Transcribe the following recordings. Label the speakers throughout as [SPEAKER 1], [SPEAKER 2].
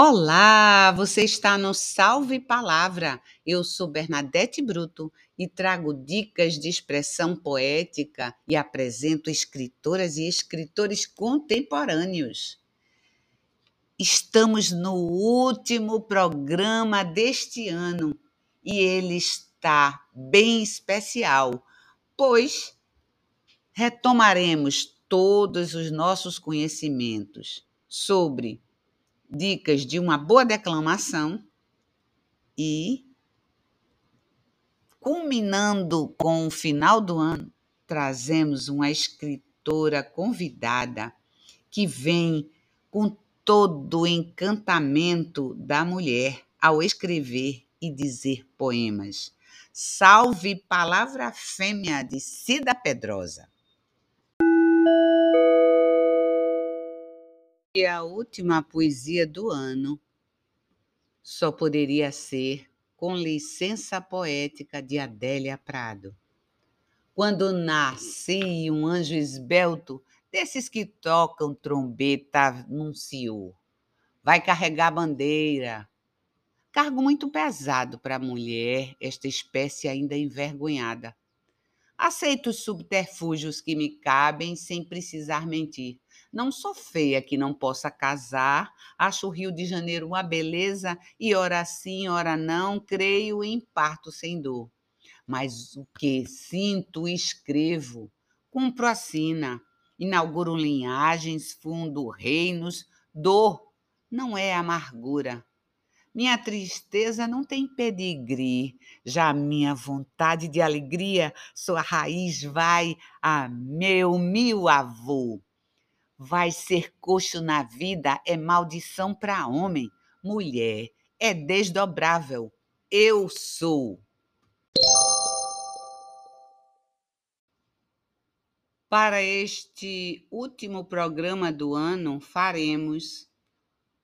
[SPEAKER 1] Olá, você está no Salve Palavra. Eu sou Bernadette Bruto e trago dicas de expressão poética e apresento escritoras e escritores contemporâneos. Estamos no último programa deste ano e ele está bem especial, pois retomaremos todos os nossos conhecimentos sobre dicas de uma boa declamação e, culminando com o final do ano, trazemos uma escritora convidada que vem com todo o encantamento da mulher ao escrever e dizer poemas. Salve Palavra Fêmea de Cida Pedrosa. E a última poesia do ano só poderia ser Com Licença Poética de Adélia Prado. Quando nasci, um anjo esbelto, desses que tocam trombeta, anunciou. Vai carregar bandeira. Cargo muito pesado para a mulher, esta espécie ainda envergonhada. Aceito os subterfúgios que me cabem sem precisar mentir. Não sou feia que não possa casar, acho o Rio de Janeiro uma beleza e ora sim, ora não, creio em parto sem dor. Mas o que sinto escrevo, cumpro a sina, inauguro linhagens, fundo reinos, dor não é amargura. Minha tristeza não tem pedigree, já a minha vontade de alegria, sua raiz vai a meu mil avô. Vai ser coxo na vida é maldição para homem, mulher é desdobrável. Eu sou. Para este último programa do ano, faremos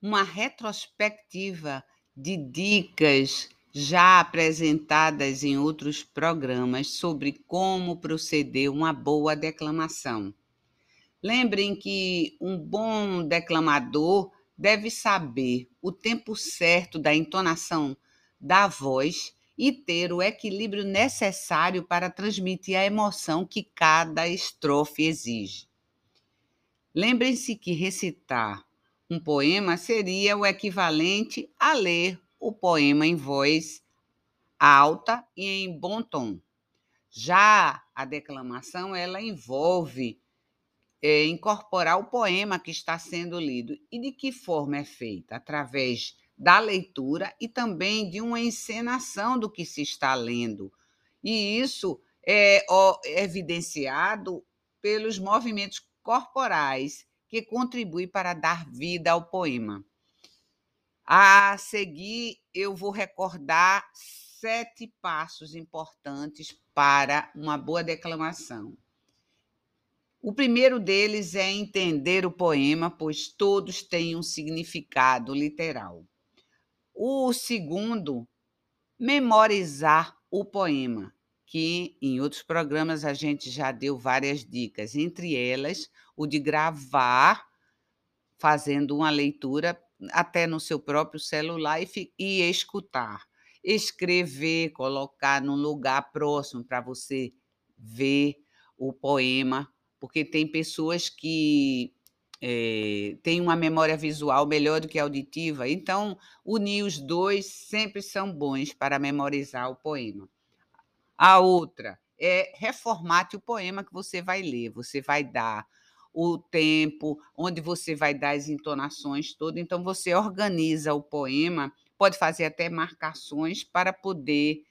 [SPEAKER 1] uma retrospectiva de dicas já apresentadas em outros programas sobre como proceder uma boa declamação. Lembrem que um bom declamador deve saber o tempo certo da entonação da voz e ter o equilíbrio necessário para transmitir a emoção que cada estrofe exige. Lembrem-se que recitar um poema seria o equivalente a ler o poema em voz alta e em bom tom. Já a declamação, ela envolve é, incorporar o poema que está sendo lido. E de que forma é feita? Através da leitura e também de uma encenação do que se está lendo. E isso é evidenciado pelos movimentos corporais que contribui para dar vida ao poema. A seguir, eu vou recordar sete passos importantes para uma boa declamação. O primeiro deles é entender o poema, pois todos têm um significado literal. O segundo, memorizar o poema, que em outros programas a gente já deu várias dicas, entre elas o de gravar, fazendo uma leitura até no seu próprio celular e, e escutar. Escrever, colocar num lugar próximo para você ver o poema, porque tem pessoas que é, têm uma memória visual melhor do que auditiva, então unir os dois sempre são bons para memorizar o poema. A outra é reformate o poema que você vai ler. Você vai dar o tempo, onde você vai dar as entonações todas. Então, você organiza o poema, pode fazer até marcações para poder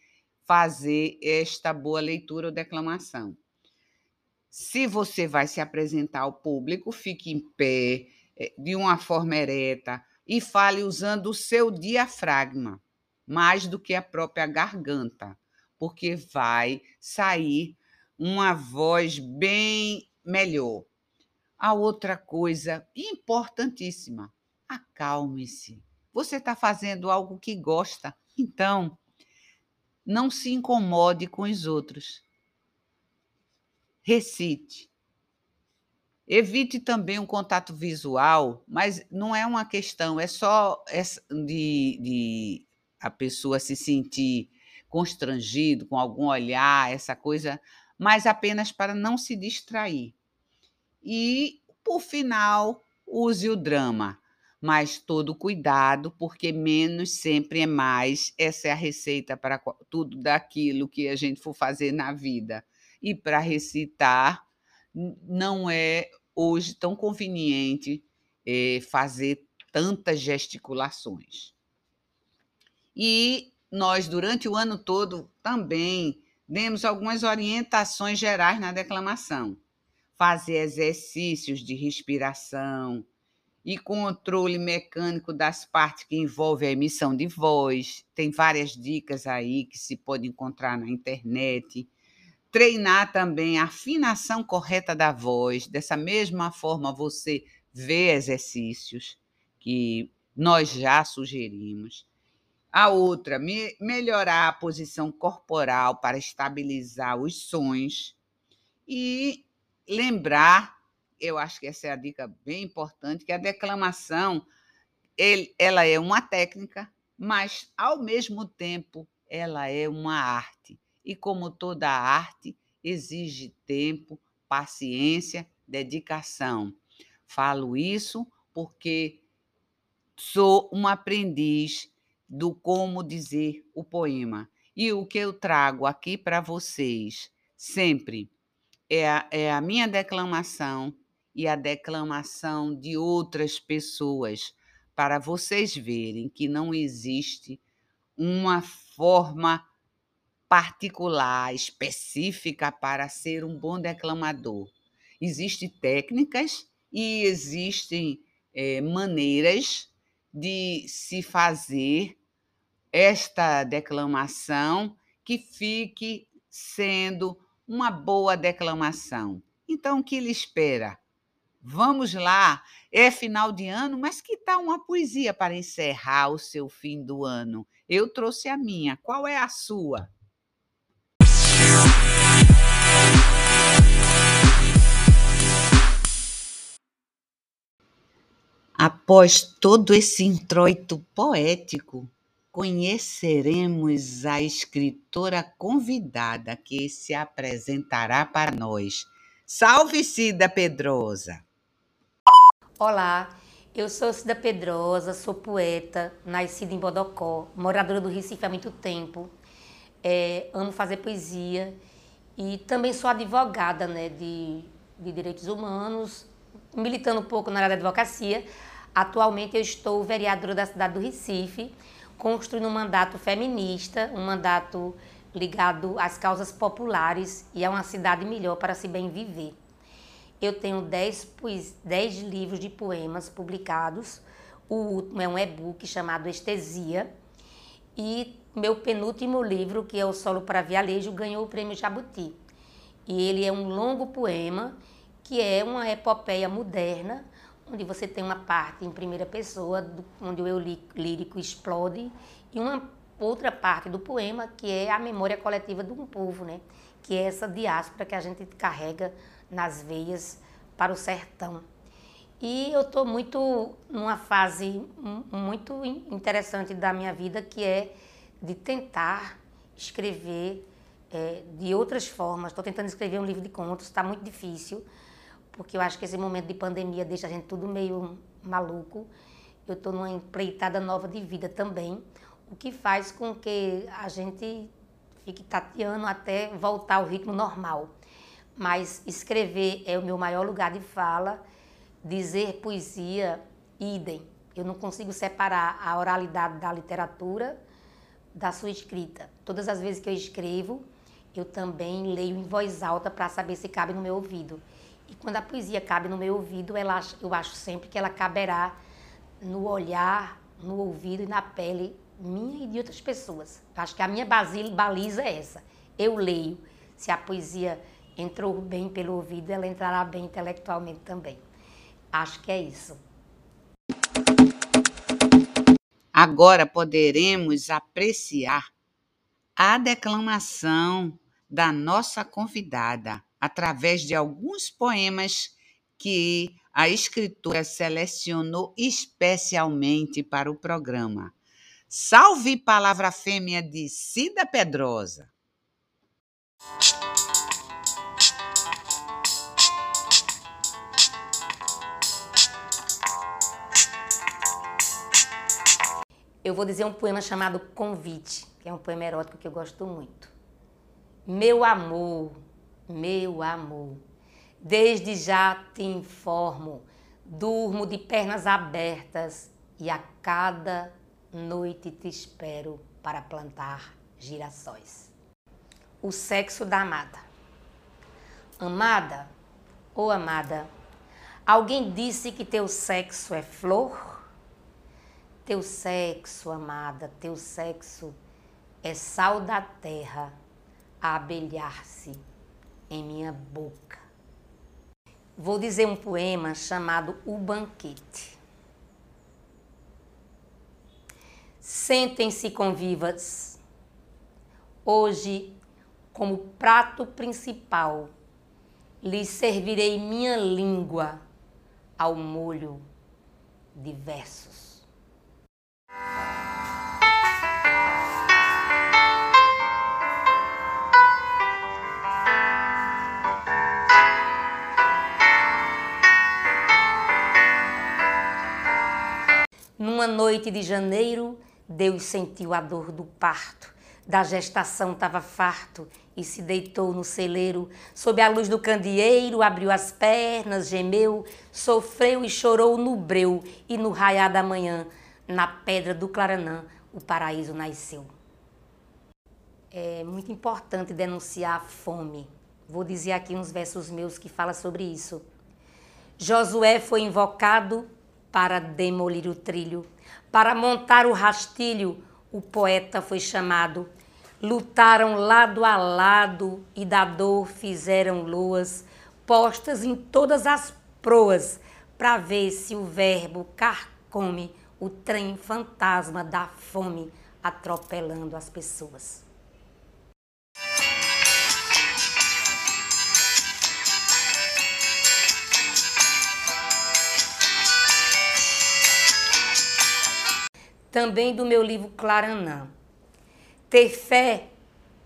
[SPEAKER 1] fazer esta boa leitura ou declamação. Se você vai se apresentar ao público, fique em pé, eh, de uma forma ereta, e fale usando o seu diafragma, mais do que a própria garganta porque vai sair uma voz bem melhor. A outra coisa importantíssima, acalme-se. Você está fazendo algo que gosta, então não se incomode com os outros. Recite. Evite também um contato visual, mas não é uma questão, é só de, de a pessoa se sentir constrangido com algum olhar, essa coisa, mas apenas para não se distrair. E, por final, use o drama, mas todo cuidado, porque menos sempre é mais. Essa é a receita para tudo daquilo que a gente for fazer na vida. E para recitar, não é hoje tão conveniente é, fazer tantas gesticulações. E nós, durante o ano todo, também demos algumas orientações gerais na declamação. Fazer exercícios de respiração e controle mecânico das partes que envolvem a emissão de voz. Tem várias dicas aí que se pode encontrar na internet treinar também a afinação correta da voz. Dessa mesma forma, você vê exercícios que nós já sugerimos. A outra, me, melhorar a posição corporal para estabilizar os sons. E lembrar, eu acho que essa é a dica bem importante, que a declamação ele, ela é uma técnica, mas, ao mesmo tempo, ela é uma arte e, como toda arte, exige tempo, paciência, dedicação. Falo isso porque sou um aprendiz do como dizer o poema. E o que eu trago aqui para vocês sempre é a, é a minha declamação e a declamação de outras pessoas, para vocês verem que não existe uma forma particular, específica para ser um bom declamador. Existem técnicas e existem é, maneiras de se fazer esta declamação que fique sendo uma boa declamação. Então, o que lhe espera? Vamos lá, é final de ano, mas que tal uma poesia para encerrar o seu fim do ano? Eu trouxe a minha, qual é a sua? Após todo esse introito poético, conheceremos a escritora convidada que se apresentará para nós. Salve, Cida Pedrosa!
[SPEAKER 2] Olá, eu sou Cida Pedrosa, sou poeta, nascida em Bodocó, moradora do Recife há muito tempo. É, amo fazer poesia e também sou advogada né, de, de direitos humanos, militando um pouco na área da advocacia, Atualmente eu estou vereadora da cidade do Recife, construindo um mandato feminista, um mandato ligado às causas populares e a uma cidade melhor para se bem viver. Eu tenho 10, 10 livros de poemas publicados. O último é um e-book chamado Estesia. E meu penúltimo livro, que é o Solo para Vialejo, ganhou o prêmio Jabuti. E ele é um longo poema que é uma epopeia moderna onde você tem uma parte em primeira pessoa, do, onde o eu lírico explode, e uma outra parte do poema que é a memória coletiva de um povo, né? que é essa diáspora que a gente carrega nas veias para o sertão. E eu estou muito numa fase muito interessante da minha vida, que é de tentar escrever é, de outras formas. Estou tentando escrever um livro de contos, está muito difícil, porque eu acho que esse momento de pandemia deixa a gente tudo meio maluco. Eu estou numa empreitada nova de vida também, o que faz com que a gente fique tateando até voltar ao ritmo normal. Mas escrever é o meu maior lugar de fala, dizer poesia, idem. Eu não consigo separar a oralidade da literatura da sua escrita. Todas as vezes que eu escrevo, eu também leio em voz alta para saber se cabe no meu ouvido. E quando a poesia cabe no meu ouvido, ela, eu acho sempre que ela caberá no olhar, no ouvido e na pele minha e de outras pessoas. Acho que a minha baliza é essa. Eu leio. Se a poesia entrou bem pelo ouvido, ela entrará bem intelectualmente também. Acho que é isso.
[SPEAKER 1] Agora poderemos apreciar a declamação da nossa convidada através de alguns poemas que a escritora selecionou especialmente para o programa. Salve Palavra Fêmea de Cida Pedrosa.
[SPEAKER 2] Eu vou dizer um poema chamado Convite, que é um poema erótico que eu gosto muito. Meu amor, meu amor, desde já te informo, durmo de pernas abertas e a cada noite te espero para plantar girassóis. O sexo da amada. Amada ou amada, alguém disse que teu sexo é flor? Teu sexo, amada, teu sexo é sal da terra a abelhar-se em minha boca. Vou dizer um poema chamado O Banquete. Sentem-se convivas. Hoje, como prato principal, lhes servirei minha língua ao molho de versos. Numa noite de janeiro, Deus sentiu a dor do parto. Da gestação estava farto e se deitou no celeiro. Sob a luz do candeeiro, abriu as pernas, gemeu, sofreu e chorou no breu. E no raiar da manhã, na pedra do Claranã, o paraíso nasceu. É muito importante denunciar a fome. Vou dizer aqui uns versos meus que falam sobre isso. Josué foi invocado para demolir o trilho. Para montar o rastilho, o poeta foi chamado. Lutaram lado a lado e da dor fizeram loas, postas em todas as proas, para ver se o verbo carcome o trem fantasma da fome atropelando as pessoas. Também do meu livro Claranã. Ter fé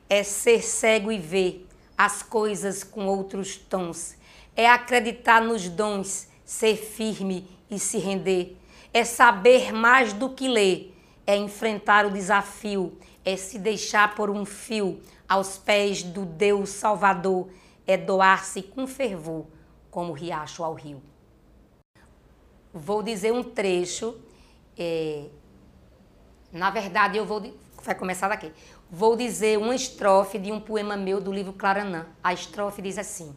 [SPEAKER 2] é ser cego e ver as coisas com outros tons. É acreditar nos dons, ser firme e se render. É saber mais do que ler. É enfrentar o desafio. É se deixar por um fio aos pés do Deus Salvador. É doar-se com fervor, como o riacho ao rio. Vou dizer um trecho é, na verdade, eu vou. Vai começar daqui. Vou dizer uma estrofe de um poema meu do livro Claranã. A estrofe diz assim: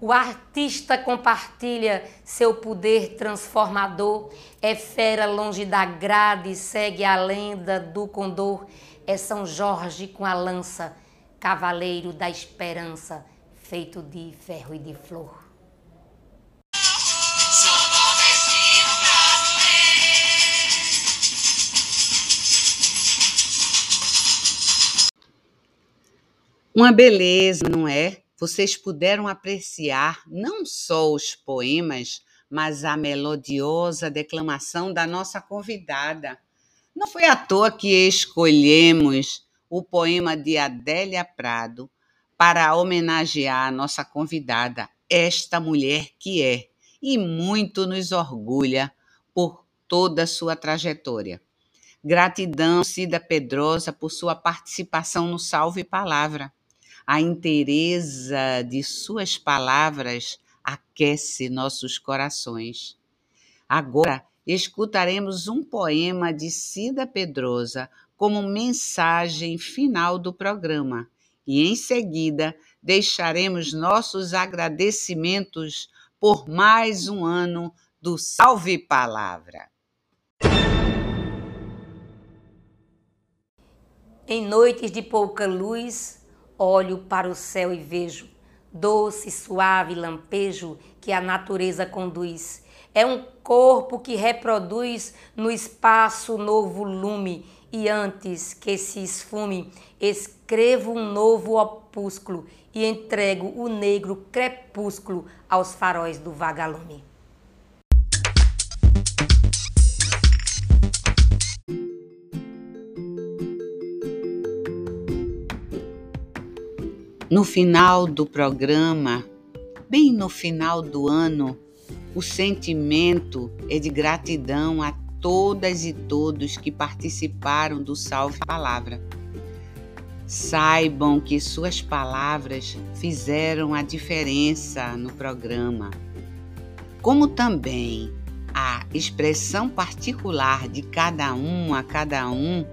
[SPEAKER 2] O artista compartilha seu poder transformador, é fera longe da grade, segue a lenda do condor, é São Jorge com a lança, cavaleiro da esperança, feito de ferro e de flor.
[SPEAKER 1] Uma beleza, não é? Vocês puderam apreciar não só os poemas, mas a melodiosa declamação da nossa convidada. Não foi à toa que escolhemos o poema de Adélia Prado para homenagear a nossa convidada, esta mulher que é e muito nos orgulha por toda a sua trajetória. Gratidão, Cida Pedrosa, por sua participação no Salve Palavra. A inteireza de suas palavras aquece nossos corações. Agora escutaremos um poema de Cida Pedrosa como mensagem final do programa e em seguida deixaremos nossos agradecimentos por mais um ano do Salve Palavra.
[SPEAKER 2] Em noites de pouca luz, Olho para o céu e vejo doce, suave lampejo que a natureza conduz. É um corpo que reproduz no espaço novo lume e antes que se esfume, escrevo um novo opúsculo e entrego o negro crepúsculo aos faróis do vagalume.
[SPEAKER 1] No final do programa, bem no final do ano, o sentimento é de gratidão a todas e todos que participaram do Salve Palavra. Saibam que suas palavras fizeram a diferença no programa, como também a expressão particular de cada um a cada um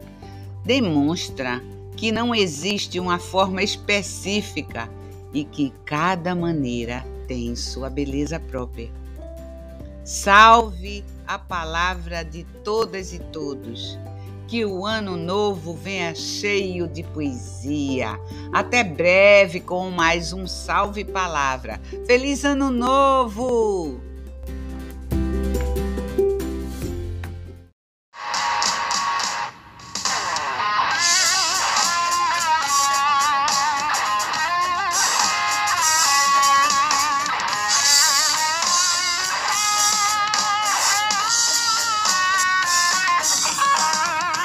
[SPEAKER 1] demonstra que não existe uma forma específica e que cada maneira tem sua beleza própria. Salve a palavra de todas e todos. Que o ano novo venha cheio de poesia. Até breve com mais um Salve Palavra. Feliz Ano Novo!